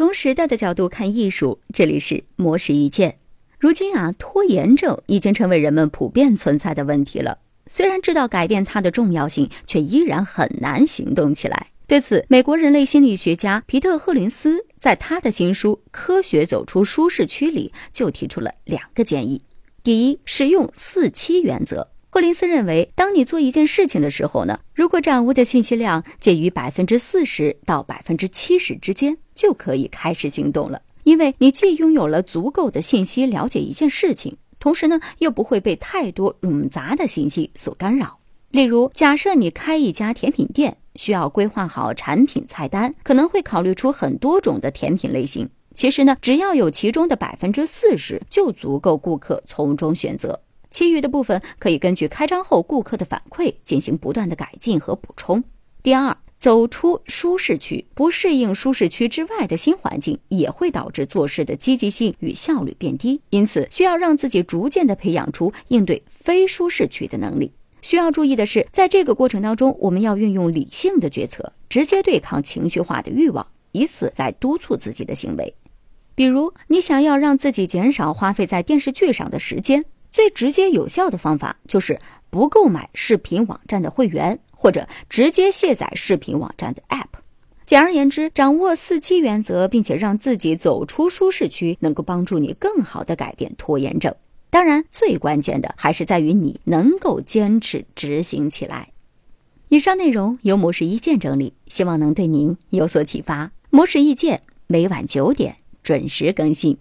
从时代的角度看艺术，这里是魔石一见。如今啊，拖延症已经成为人们普遍存在的问题了。虽然知道改变它的重要性，却依然很难行动起来。对此，美国人类心理学家皮特·赫林斯在他的新书《科学走出舒适区》里就提出了两个建议：第一，使用四七原则。霍林斯认为，当你做一件事情的时候呢，如果掌握的信息量介于百分之四十到百分之七十之间，就可以开始行动了。因为你既拥有了足够的信息了解一件事情，同时呢，又不会被太多冗杂的信息所干扰。例如，假设你开一家甜品店，需要规划好产品菜单，可能会考虑出很多种的甜品类型。其实呢，只要有其中的百分之四十，就足够顾客从中选择。其余的部分可以根据开张后顾客的反馈进行不断的改进和补充。第二，走出舒适区，不适应舒适区之外的新环境，也会导致做事的积极性与效率变低。因此，需要让自己逐渐的培养出应对非舒适区的能力。需要注意的是，在这个过程当中，我们要运用理性的决策，直接对抗情绪化的欲望，以此来督促自己的行为。比如，你想要让自己减少花费在电视剧上的时间，最直接有效的方法就是不购买视频网站的会员，或者直接卸载视频网站的 App。简而言之，掌握四七原则，并且让自己走出舒适区，能够帮助你更好的改变拖延症。当然，最关键的还是在于你能够坚持执行起来。以上内容由模式意见整理，希望能对您有所启发。模式意见每晚九点准时更新。